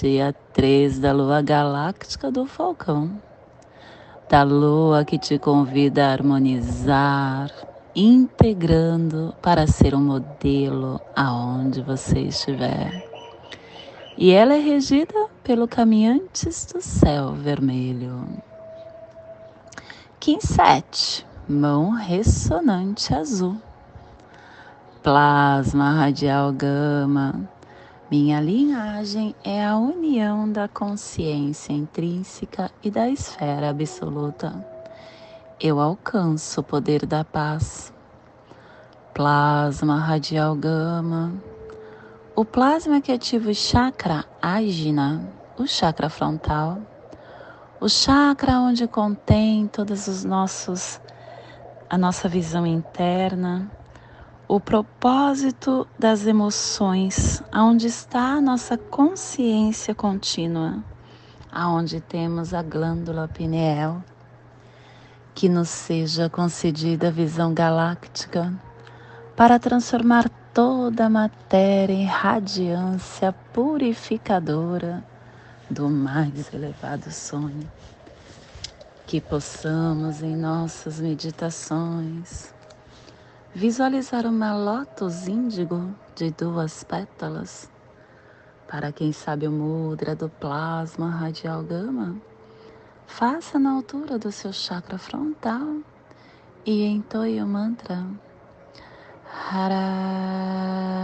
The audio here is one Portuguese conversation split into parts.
dia 3 da lua galáctica do Falcão, da lua que te convida a harmonizar, integrando para ser um modelo aonde você estiver. E ela é regida pelo Caminhantes do Céu Vermelho. Kim 7, mão ressonante azul. Plasma radial gama minha linhagem é a união da consciência intrínseca e da esfera absoluta. Eu alcanço o poder da paz. Plasma radial gama. O plasma que ativa o chakra ágina, o chakra frontal, o chakra onde contém todos os nossos a nossa visão interna, o propósito das emoções, aonde está a nossa consciência contínua, aonde temos a glândula pineal, que nos seja concedida a visão galáctica para transformar toda a matéria em radiância purificadora do mais elevado sonho. Que possamos em nossas meditações Visualizar uma lótus índigo de duas pétalas. Para quem sabe o mudra do plasma radial gama, faça na altura do seu chakra frontal e entoie o mantra Haraham.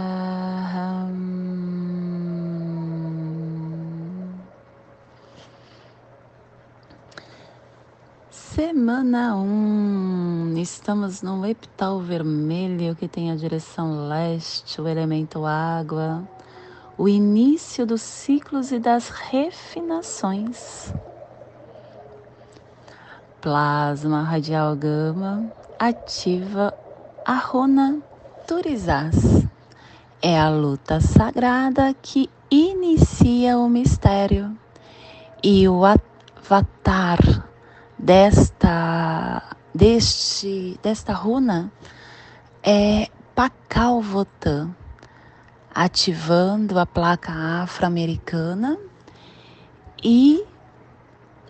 Semana 1, um, estamos no epital vermelho que tem a direção leste, o elemento água, o início dos ciclos e das refinações. Plasma radial gama ativa a runa Turizás. É a luta sagrada que inicia o mistério e o avatar desta, deste, desta runa é Pacalvotan, ativando a placa afro-americana e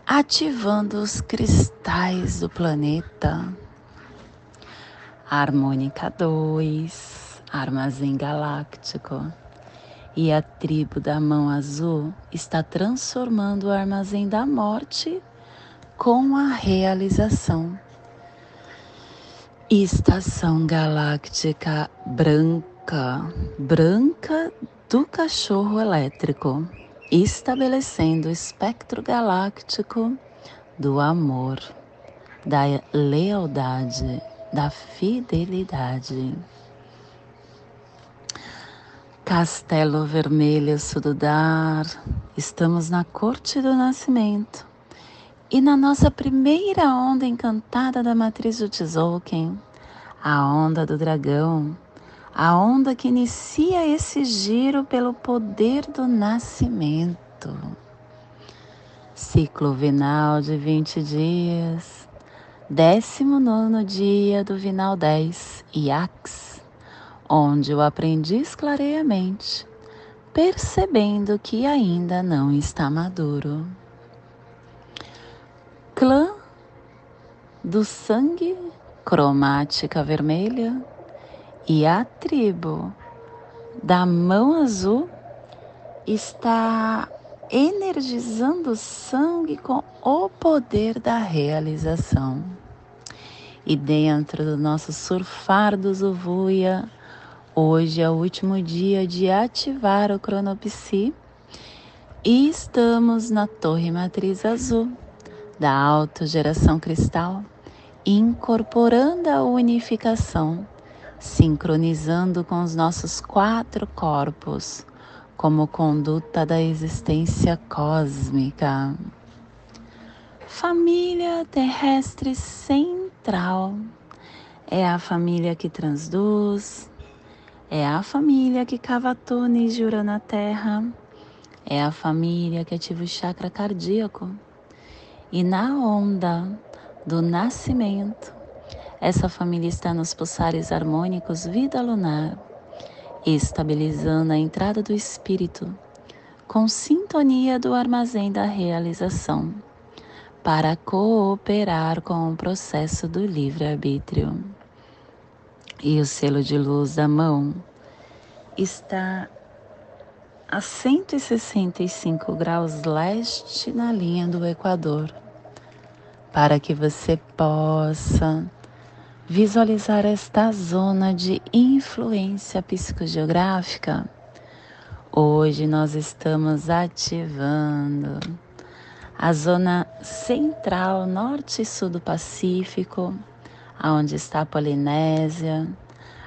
ativando os cristais do planeta. Harmônica 2, Armazém Galáctico. E a tribo da mão azul está transformando o armazém da morte com a realização. Estação galáctica branca, branca do cachorro elétrico, estabelecendo o espectro galáctico do amor, da lealdade, da fidelidade. Castelo Vermelho Sududar, estamos na corte do nascimento e na nossa primeira onda encantada da matriz do Tzolk'in, a onda do dragão, a onda que inicia esse giro pelo poder do nascimento. Ciclo vinal de 20 dias, 19 dia do vinal 10, Iax, onde o aprendiz clareia a mente, percebendo que ainda não está maduro clã do sangue cromática vermelha e a tribo da mão azul está energizando o sangue com o poder da realização. E dentro do nosso surfar do Zuvuia, hoje é o último dia de ativar o Cronopsi e estamos na Torre Matriz Azul da autogeração cristal, incorporando a unificação, sincronizando com os nossos quatro corpos, como conduta da existência cósmica. Família terrestre central é a família que transduz, é a família que cava túneis de na Terra, é a família que ativa o chakra cardíaco. E na onda do nascimento, essa família está nos pulsares harmônicos vida lunar, estabilizando a entrada do espírito com sintonia do armazém da realização, para cooperar com o processo do livre-arbítrio. E o selo de luz da mão está a 165 graus leste na linha do Equador, para que você possa visualizar esta zona de influência psicogeográfica. Hoje nós estamos ativando a zona central, norte e sul do Pacífico, aonde está a Polinésia,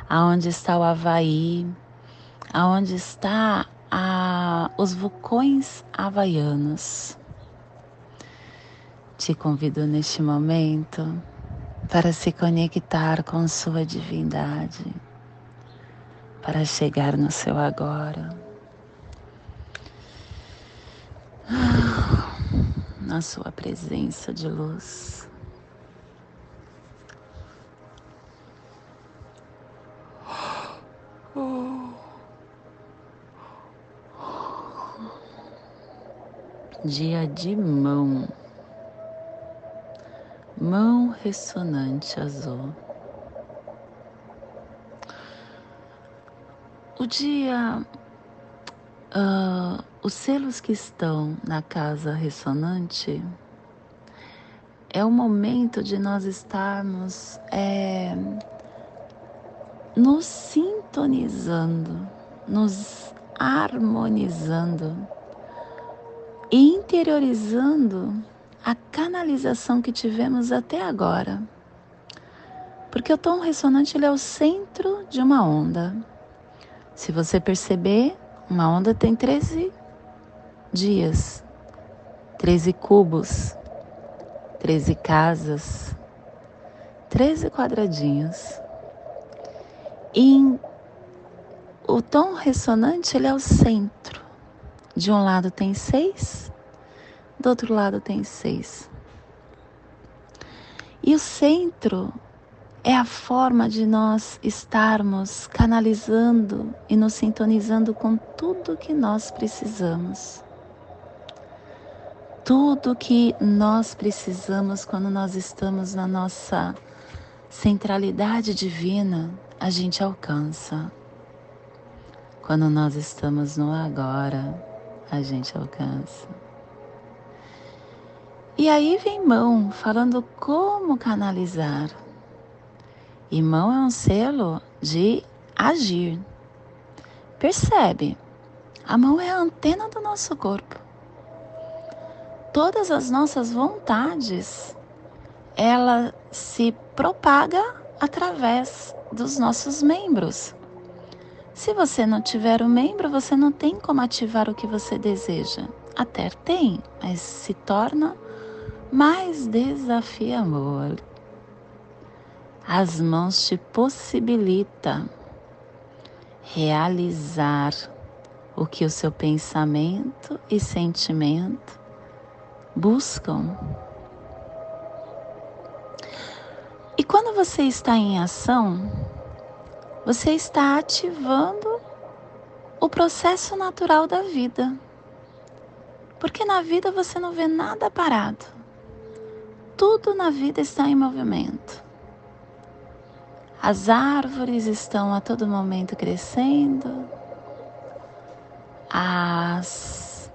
aonde está o Havaí, aonde está a, os vulcões havaianos. Te convido neste momento para se conectar com sua divindade, para chegar no seu agora, na sua presença de luz. Dia de mão mão ressonante azul. O dia, uh, os selos que estão na casa ressonante é o momento de nós estarmos é, nos sintonizando, nos harmonizando, interiorizando a canalização que tivemos até agora. Porque o tom ressonante ele é o centro de uma onda. Se você perceber, uma onda tem 13 dias, 13 cubos, 13 casas, 13 quadradinhos. E o tom ressonante ele é o centro. De um lado tem seis, do outro lado tem seis. E o centro é a forma de nós estarmos canalizando e nos sintonizando com tudo que nós precisamos. Tudo que nós precisamos quando nós estamos na nossa centralidade divina, a gente alcança. Quando nós estamos no agora, a gente alcança. E aí vem mão falando como canalizar. E mão é um selo de agir. Percebe? A mão é a antena do nosso corpo. Todas as nossas vontades, ela se propaga através dos nossos membros. Se você não tiver um membro, você não tem como ativar o que você deseja. Até tem, mas se torna mais desafiador. As mãos te possibilita realizar o que o seu pensamento e sentimento buscam. E quando você está em ação, você está ativando o processo natural da vida. Porque na vida você não vê nada parado tudo na vida está em movimento. As árvores estão a todo momento crescendo, as...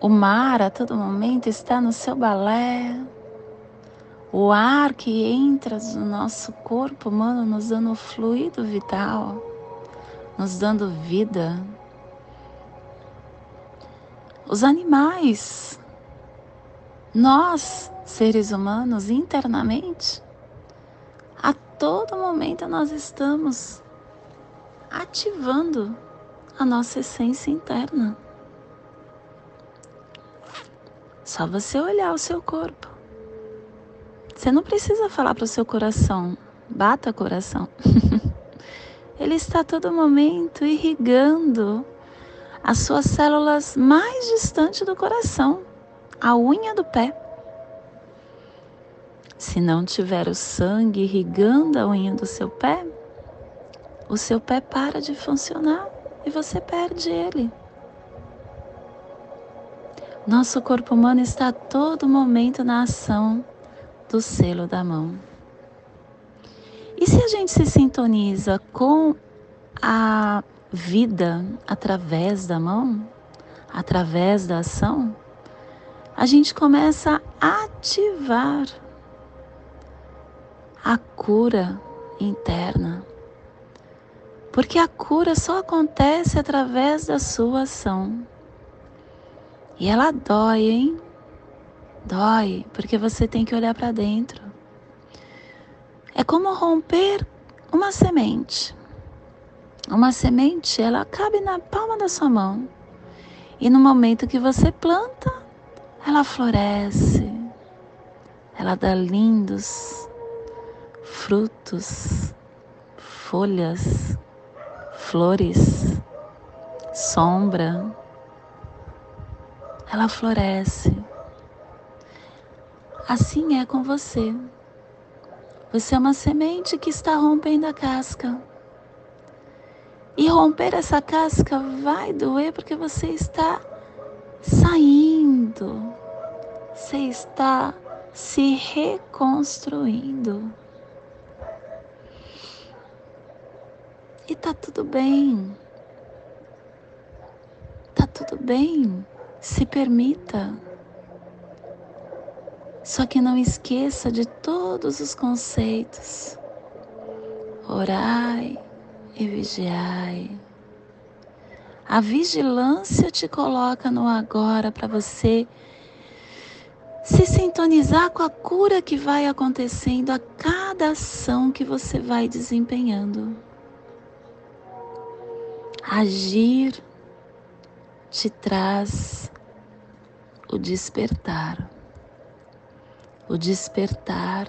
o mar a todo momento está no seu balé, o ar que entra no nosso corpo humano nos dando fluido vital, nos dando vida. Os animais, nós seres humanos internamente, a todo momento nós estamos ativando a nossa essência interna. Só você olhar o seu corpo. Você não precisa falar para o seu coração, bata coração. Ele está a todo momento irrigando as suas células mais distantes do coração, a unha do pé. Se não tiver o sangue irrigando a unha do seu pé, o seu pé para de funcionar e você perde ele. Nosso corpo humano está a todo momento na ação do selo da mão. E se a gente se sintoniza com a vida através da mão, através da ação, a gente começa a ativar a cura interna. Porque a cura só acontece através da sua ação. E ela dói, hein? Dói, porque você tem que olhar para dentro. É como romper uma semente. Uma semente, ela cabe na palma da sua mão. E no momento que você planta, ela floresce. Ela dá lindos frutos, folhas, flores, sombra. Ela floresce. Assim é com você. Você é uma semente que está rompendo a casca. E romper essa casca vai doer porque você está saindo, você está se reconstruindo. E tá tudo bem. Tá tudo bem. Se permita. Só que não esqueça de todos os conceitos. Orai e vigiai. A vigilância te coloca no agora para você se sintonizar com a cura que vai acontecendo a cada ação que você vai desempenhando. Agir te traz o despertar. O despertar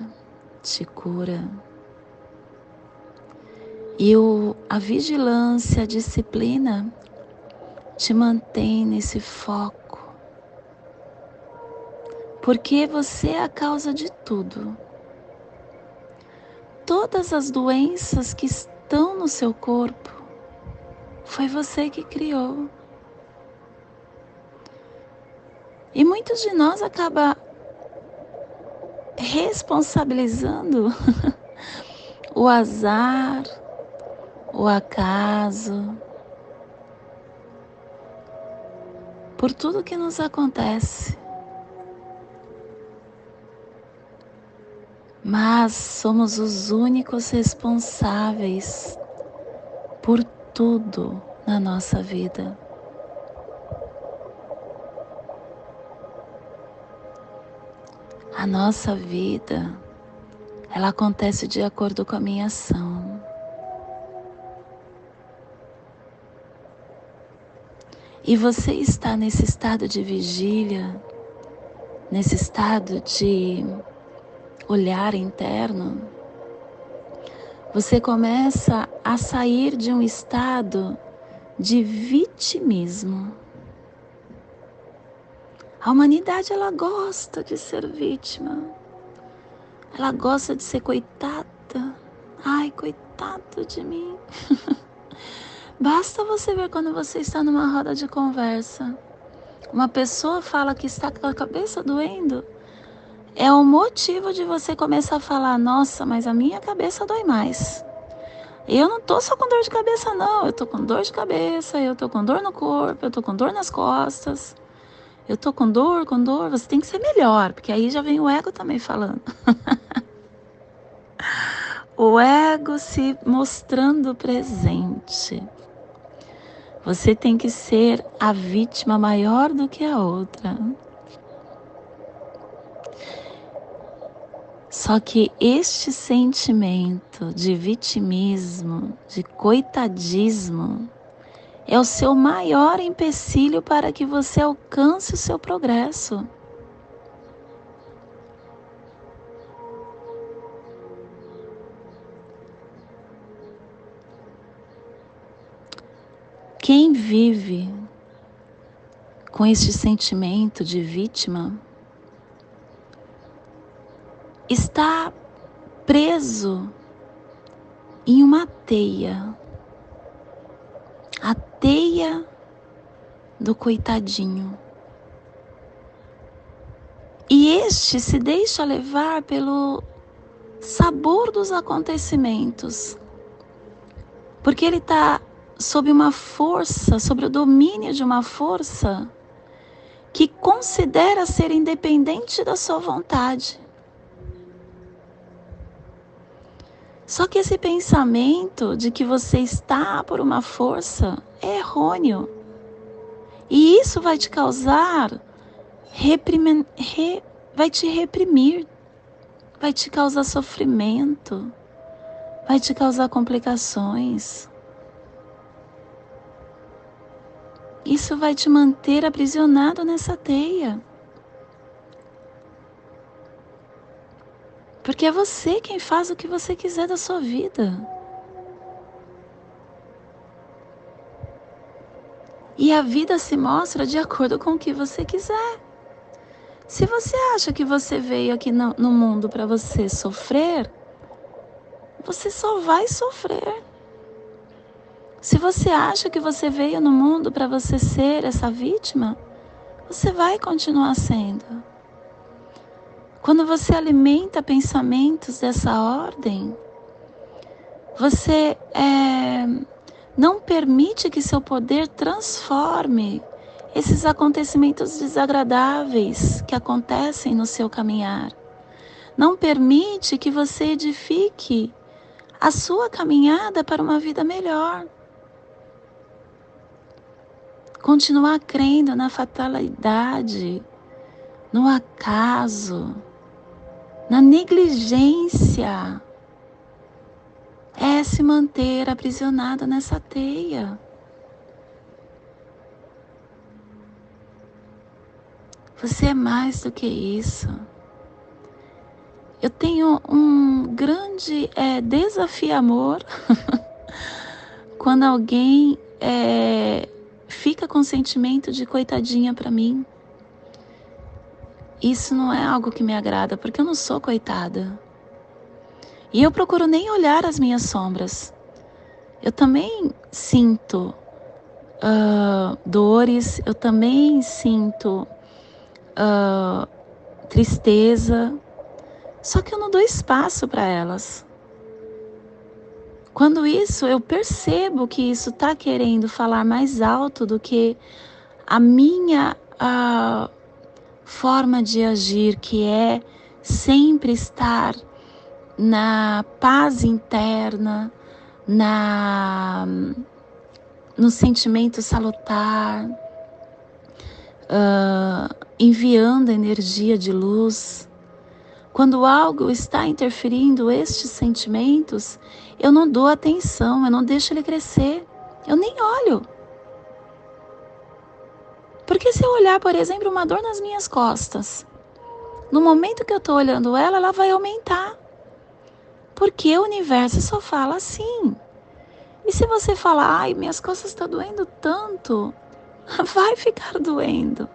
te cura. E o, a vigilância, a disciplina te mantém nesse foco. Porque você é a causa de tudo. Todas as doenças que estão no seu corpo foi você que criou. E muitos de nós acaba responsabilizando o azar, o acaso, por tudo que nos acontece. Mas somos os únicos responsáveis por tudo na nossa vida. A nossa vida, ela acontece de acordo com a minha ação. e você está nesse estado de vigília, nesse estado de olhar interno, você começa a sair de um estado de vitimismo. A humanidade ela gosta de ser vítima. Ela gosta de ser coitada. Ai, coitado de mim. Basta você ver quando você está numa roda de conversa. Uma pessoa fala que está com a cabeça doendo. É o motivo de você começar a falar: Nossa, mas a minha cabeça dói mais. Eu não tô só com dor de cabeça, não. Eu tô com dor de cabeça, eu tô com dor no corpo, eu tô com dor nas costas. Eu tô com dor, com dor. Você tem que ser melhor, porque aí já vem o ego também falando. o ego se mostrando presente. Você tem que ser a vítima maior do que a outra. Só que este sentimento de vitimismo, de coitadismo, é o seu maior empecilho para que você alcance o seu progresso. Quem vive com este sentimento de vítima está preso em uma teia a teia do coitadinho. E este se deixa levar pelo sabor dos acontecimentos, porque ele está sob uma força, sobre o domínio de uma força que considera ser independente da sua vontade. Só que esse pensamento de que você está por uma força é errôneo. E isso vai te causar re, vai te reprimir, vai te causar sofrimento, vai te causar complicações. Isso vai te manter aprisionado nessa teia. Porque é você quem faz o que você quiser da sua vida. E a vida se mostra de acordo com o que você quiser. Se você acha que você veio aqui no, no mundo para você sofrer, você só vai sofrer. Se você acha que você veio no mundo para você ser essa vítima, você vai continuar sendo. Quando você alimenta pensamentos dessa ordem, você é, não permite que seu poder transforme esses acontecimentos desagradáveis que acontecem no seu caminhar. Não permite que você edifique a sua caminhada para uma vida melhor. Continuar crendo na fatalidade, no acaso, na negligência, é se manter aprisionado nessa teia. Você é mais do que isso. Eu tenho um grande é, desafio amor quando alguém é, fica com sentimento de coitadinha para mim. Isso não é algo que me agrada, porque eu não sou coitada. E eu procuro nem olhar as minhas sombras. Eu também sinto uh, dores, eu também sinto uh, tristeza, só que eu não dou espaço para elas. Quando isso eu percebo que isso está querendo falar mais alto do que a minha uh, forma de agir, que é sempre estar na paz interna, na no sentimento salutar, uh, enviando energia de luz. Quando algo está interferindo estes sentimentos, eu não dou atenção, eu não deixo ele crescer, eu nem olho. Porque se eu olhar, por exemplo, uma dor nas minhas costas, no momento que eu estou olhando ela, ela vai aumentar. Porque o universo só fala assim. E se você falar, ai, minhas costas estão doendo tanto, vai ficar doendo.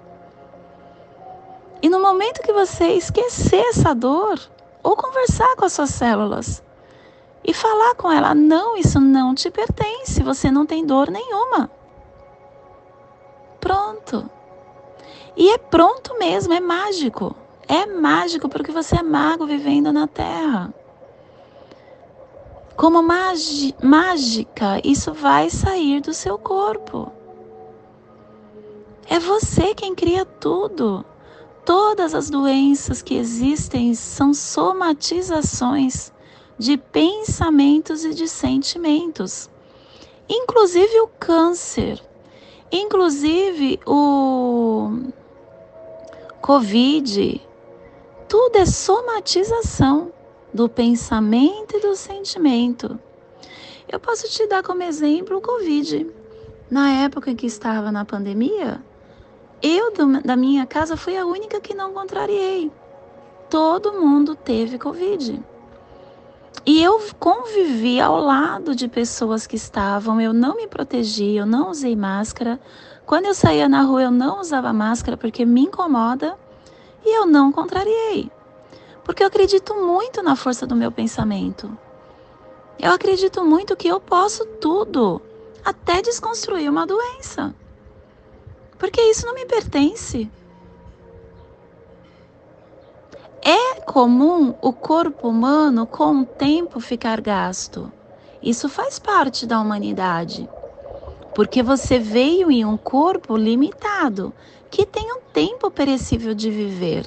E no momento que você esquecer essa dor, ou conversar com as suas células e falar com ela: não, isso não te pertence, você não tem dor nenhuma pronto. E é pronto mesmo, é mágico. É mágico porque você é mago vivendo na Terra. Como mágica, isso vai sair do seu corpo. É você quem cria tudo. Todas as doenças que existem são somatizações de pensamentos e de sentimentos. Inclusive o câncer Inclusive o Covid, tudo é somatização do pensamento e do sentimento. Eu posso te dar como exemplo o Covid. Na época em que estava na pandemia, eu da minha casa fui a única que não contrariei. Todo mundo teve Covid. E eu convivi ao lado de pessoas que estavam, eu não me protegi, eu não usei máscara. Quando eu saía na rua, eu não usava máscara porque me incomoda e eu não contrariei. Porque eu acredito muito na força do meu pensamento. Eu acredito muito que eu posso tudo, até desconstruir uma doença. Porque isso não me pertence. É comum o corpo humano com o tempo ficar gasto. Isso faz parte da humanidade. Porque você veio em um corpo limitado, que tem um tempo perecível de viver.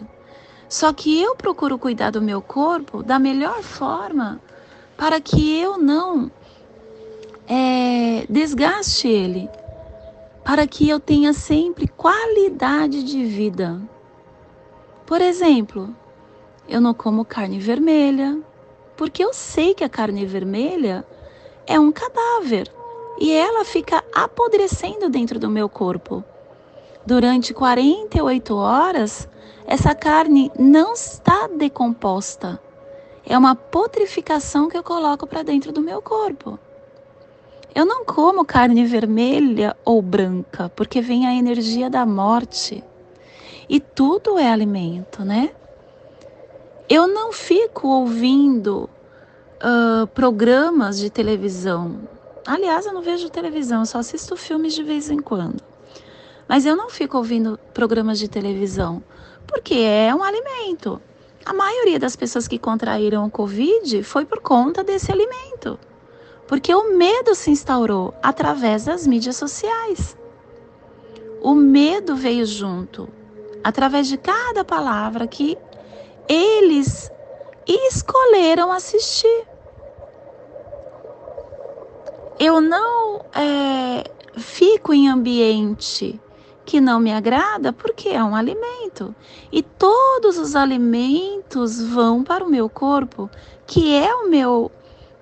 Só que eu procuro cuidar do meu corpo da melhor forma para que eu não é, desgaste ele, para que eu tenha sempre qualidade de vida. Por exemplo, eu não como carne vermelha, porque eu sei que a carne vermelha é um cadáver e ela fica apodrecendo dentro do meu corpo. Durante 48 horas, essa carne não está decomposta. É uma putrificação que eu coloco para dentro do meu corpo. Eu não como carne vermelha ou branca, porque vem a energia da morte. E tudo é alimento, né? Eu não fico ouvindo uh, programas de televisão. Aliás, eu não vejo televisão, só assisto filmes de vez em quando. Mas eu não fico ouvindo programas de televisão, porque é um alimento. A maioria das pessoas que contraíram o Covid foi por conta desse alimento. Porque o medo se instaurou através das mídias sociais. O medo veio junto, através de cada palavra que eles escolheram assistir. Eu não é, fico em ambiente que não me agrada porque é um alimento. E todos os alimentos vão para o meu corpo, que é o meu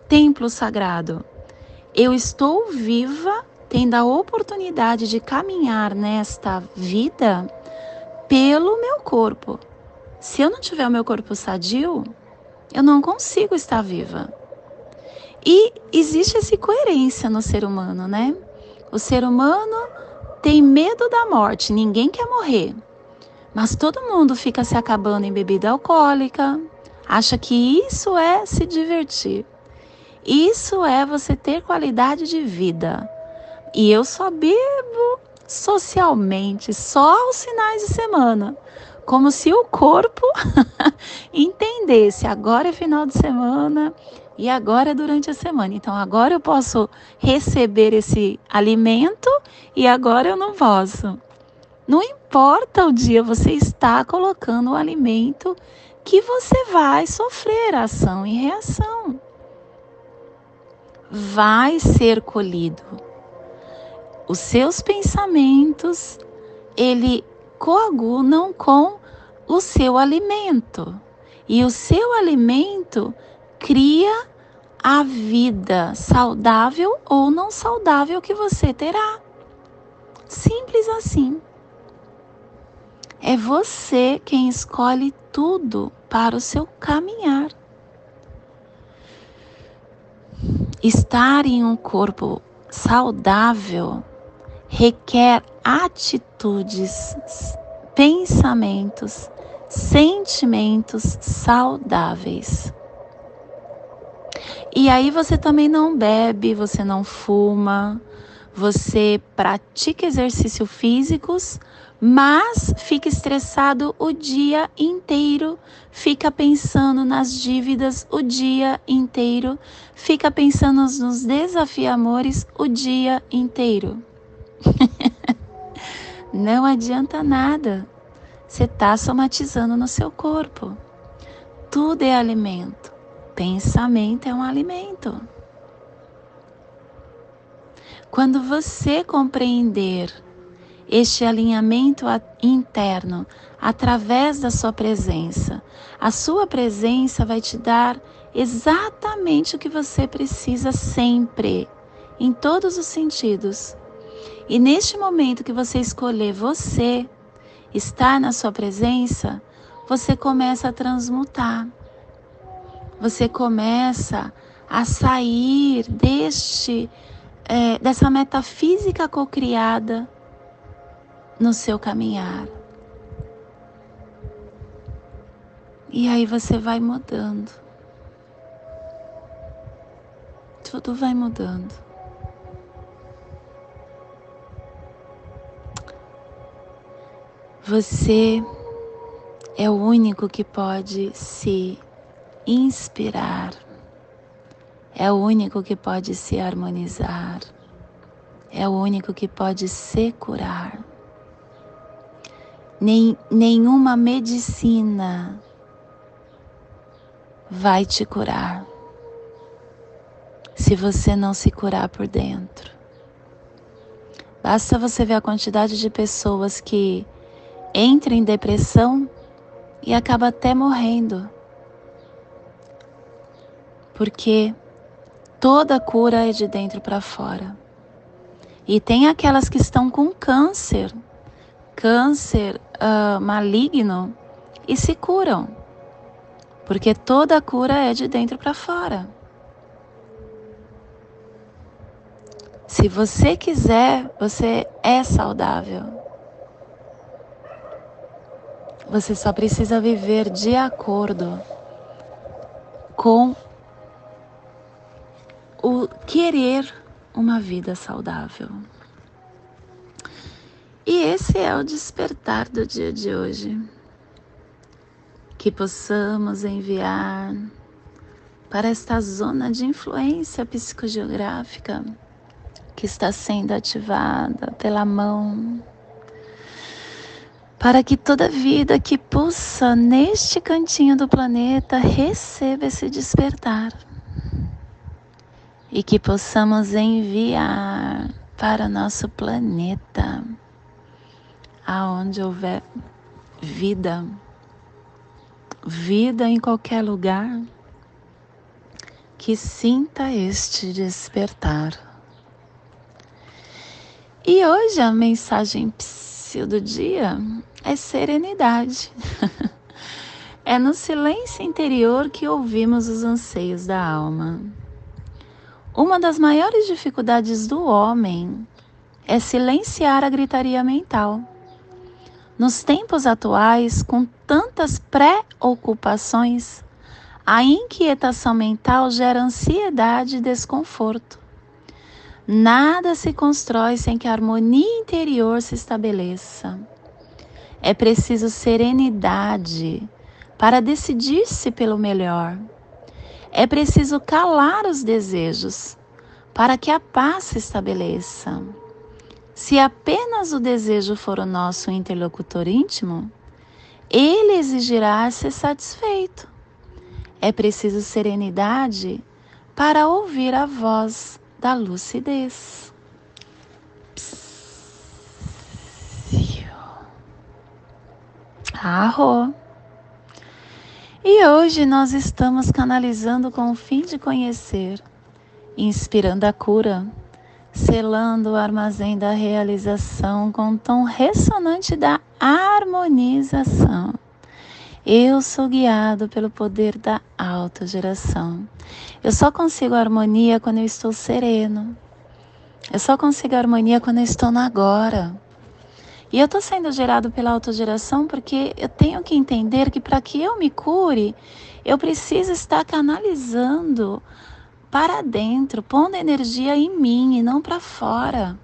templo sagrado. Eu estou viva, tendo a oportunidade de caminhar nesta vida pelo meu corpo. Se eu não tiver o meu corpo sadio, eu não consigo estar viva. E existe essa coerência no ser humano, né? O ser humano tem medo da morte, ninguém quer morrer. Mas todo mundo fica se acabando em bebida alcoólica, acha que isso é se divertir. Isso é você ter qualidade de vida. E eu só bebo socialmente, só aos finais de semana como se o corpo entendesse: agora é final de semana e agora é durante a semana. Então agora eu posso receber esse alimento e agora eu não posso. Não importa o dia, você está colocando o alimento que você vai sofrer ação e reação. Vai ser colhido. Os seus pensamentos, ele coagulam com o seu alimento. E o seu alimento cria a vida saudável ou não saudável que você terá. Simples assim. É você quem escolhe tudo para o seu caminhar. Estar em um corpo saudável requer atitudes, pensamentos, sentimentos saudáveis. E aí você também não bebe, você não fuma, você pratica exercícios físicos, mas fica estressado o dia inteiro, fica pensando nas dívidas o dia inteiro, fica pensando nos desafiamores o dia inteiro. Não adianta nada. Você está somatizando no seu corpo. Tudo é alimento. Pensamento é um alimento. Quando você compreender este alinhamento interno através da sua presença, a sua presença vai te dar exatamente o que você precisa sempre, em todos os sentidos E neste momento que você escolher você estar na sua presença, você começa a transmutar. Você começa a sair deste é, dessa metafísica cocriada no seu caminhar. E aí você vai mudando. Tudo vai mudando. Você é o único que pode se inspirar, é o único que pode se harmonizar, é o único que pode se curar. Nem, nenhuma medicina vai te curar se você não se curar por dentro. Basta você ver a quantidade de pessoas que entram em depressão e acaba até morrendo. Porque toda cura é de dentro para fora. E tem aquelas que estão com câncer, câncer uh, maligno, e se curam porque toda cura é de dentro para fora. Se você quiser, você é saudável. Você só precisa viver de acordo com o querer uma vida saudável. E esse é o despertar do dia de hoje que possamos enviar para esta zona de influência psicogeográfica que está sendo ativada pela mão, para que toda vida que pulsa neste cantinho do planeta receba esse despertar e que possamos enviar para nosso planeta, aonde houver vida vida em qualquer lugar que sinta este despertar. E hoje a mensagem do dia é serenidade. é no silêncio interior que ouvimos os anseios da alma. Uma das maiores dificuldades do homem é silenciar a gritaria mental nos tempos atuais, com tantas preocupações, a inquietação mental gera ansiedade e desconforto. Nada se constrói sem que a harmonia interior se estabeleça. É preciso serenidade para decidir-se pelo melhor. É preciso calar os desejos para que a paz se estabeleça. Se apenas o desejo for o nosso interlocutor íntimo, ele exigirá ser satisfeito. É preciso serenidade para ouvir a voz da lucidez. Arro. E hoje nós estamos canalizando com o fim de conhecer, inspirando a cura selando o armazém da realização com o tom ressonante da harmonização. Eu sou guiado pelo poder da autogeração. Eu só consigo harmonia quando eu estou sereno. Eu só consigo harmonia quando eu estou no agora. E eu estou sendo gerado pela autogeração porque eu tenho que entender que para que eu me cure, eu preciso estar canalizando para dentro, pondo energia em mim e não para fora,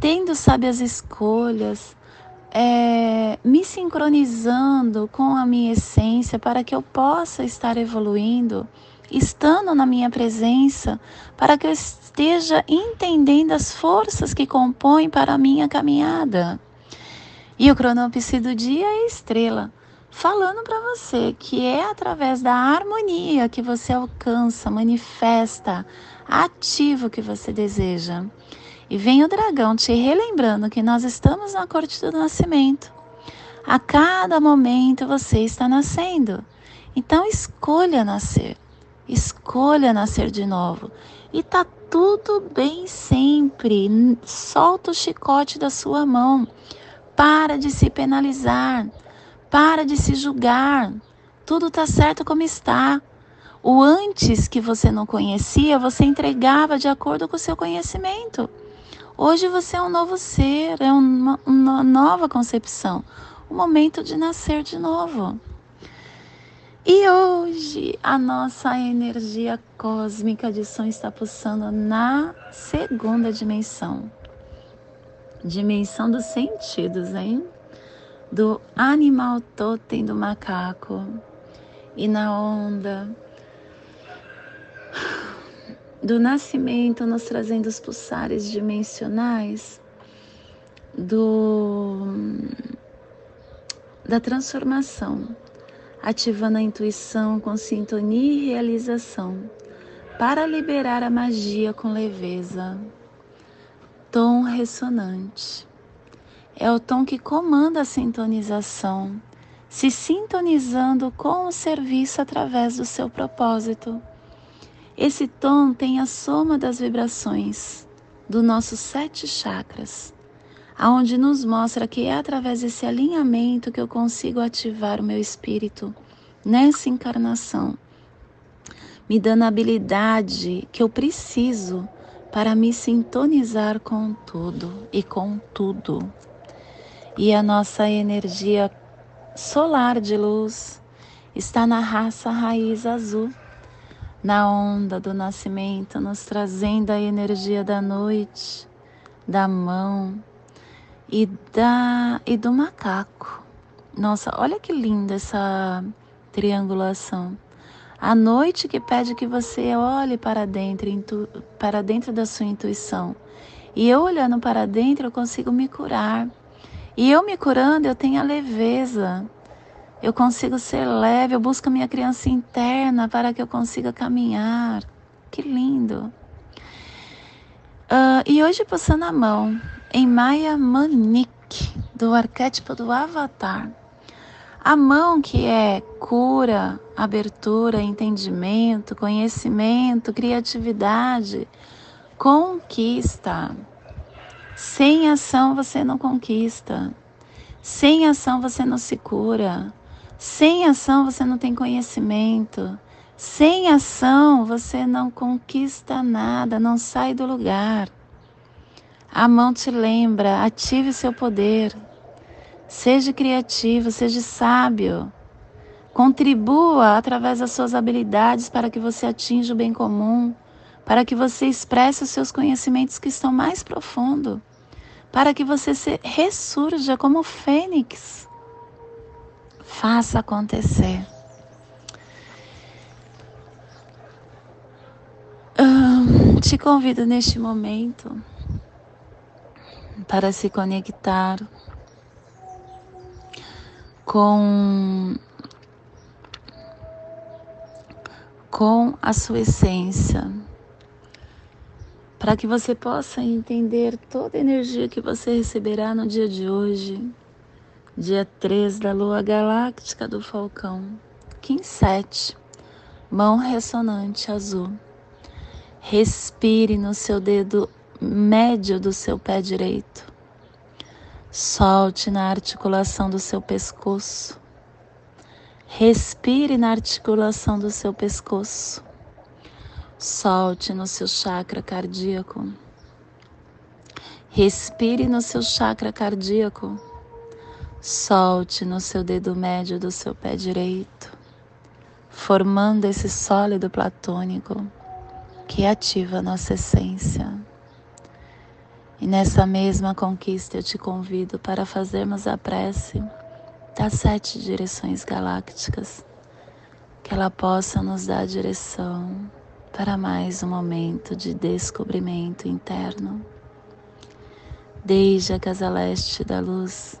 tendo sábias escolhas, é, me sincronizando com a minha essência para que eu possa estar evoluindo, estando na minha presença, para que eu esteja entendendo as forças que compõem para a minha caminhada. E o cronopse do dia é estrela falando para você que é através da harmonia que você alcança, manifesta, ativa o que você deseja. E vem o dragão te relembrando que nós estamos na corte do nascimento. A cada momento você está nascendo. Então escolha nascer. Escolha nascer de novo. E tá tudo bem sempre. Solta o chicote da sua mão. Para de se penalizar. Para de se julgar. Tudo tá certo como está. O antes que você não conhecia, você entregava de acordo com o seu conhecimento. Hoje você é um novo ser, é uma, uma nova concepção, o momento de nascer de novo. E hoje a nossa energia cósmica de som está pulsando na segunda dimensão. Dimensão dos sentidos, hein? Do animal totem do macaco. E na onda do nascimento, nos trazendo os pulsares dimensionais do da transformação, ativando a intuição com sintonia e realização, para liberar a magia com leveza. Tom ressonante. É o tom que comanda a sintonização, se sintonizando com o serviço através do seu propósito esse tom tem a soma das vibrações dos nossos sete chakras, aonde nos mostra que é através desse alinhamento que eu consigo ativar o meu espírito nessa encarnação, me dando a habilidade que eu preciso para me sintonizar com tudo e com tudo. E a nossa energia solar de luz está na raça raiz azul na onda do nascimento, nos trazendo a energia da noite, da mão e, da, e do macaco. Nossa, olha que linda essa triangulação. A noite que pede que você olhe para dentro, intu, para dentro da sua intuição. E eu olhando para dentro, eu consigo me curar. E eu me curando, eu tenho a leveza eu consigo ser leve, eu busco a minha criança interna para que eu consiga caminhar. Que lindo! Uh, e hoje passando a mão em Maya Manik, do arquétipo do Avatar. A mão que é cura, abertura, entendimento, conhecimento, criatividade, conquista. Sem ação você não conquista. Sem ação você não se cura. Sem ação você não tem conhecimento. Sem ação você não conquista nada, não sai do lugar. A mão te lembra, ative seu poder. Seja criativo, seja sábio. Contribua através das suas habilidades para que você atinja o bem comum, para que você expresse os seus conhecimentos que estão mais profundo, para que você se ressurja como fênix Faça acontecer. te convido neste momento para se conectar com com a sua essência, para que você possa entender toda a energia que você receberá no dia de hoje dia 3 da lua galáctica do Falcão, Kim 7, mão ressonante azul. Respire no seu dedo médio do seu pé direito. Solte na articulação do seu pescoço. Respire na articulação do seu pescoço. Solte no seu chakra cardíaco. Respire no seu chakra cardíaco. Solte no seu dedo médio do seu pé direito, formando esse sólido platônico que ativa nossa essência. E nessa mesma conquista eu te convido para fazermos a prece das sete direções galácticas, que ela possa nos dar direção para mais um momento de descobrimento interno. Desde a casa leste da luz,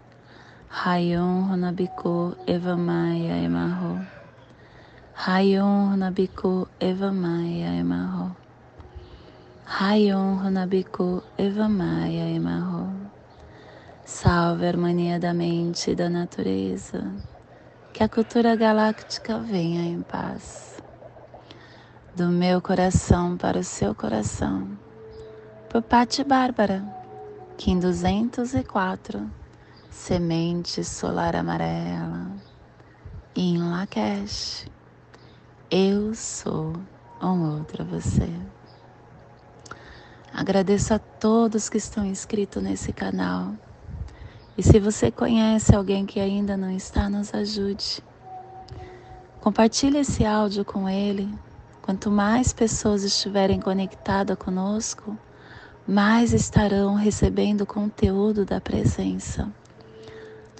Rayon Runabiku Evamaya Emarro. Rayon Runabiku Evamaya Emarro. Rayon Runabiku Evamaya Emarro. Salve a harmonia da mente e da natureza que a cultura galáctica venha em paz. Do meu coração para o seu coração. Por Patti Bárbara, Kim 204, Semente Solar Amarela, em Lakesh. Eu sou um outro você. Agradeço a todos que estão inscritos nesse canal e se você conhece alguém que ainda não está, nos ajude. Compartilhe esse áudio com ele. Quanto mais pessoas estiverem conectadas conosco, mais estarão recebendo conteúdo da presença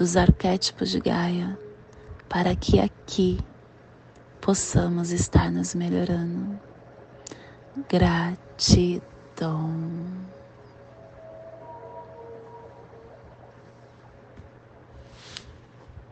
dos arquétipos de Gaia, para que aqui possamos estar nos melhorando. Gratidão.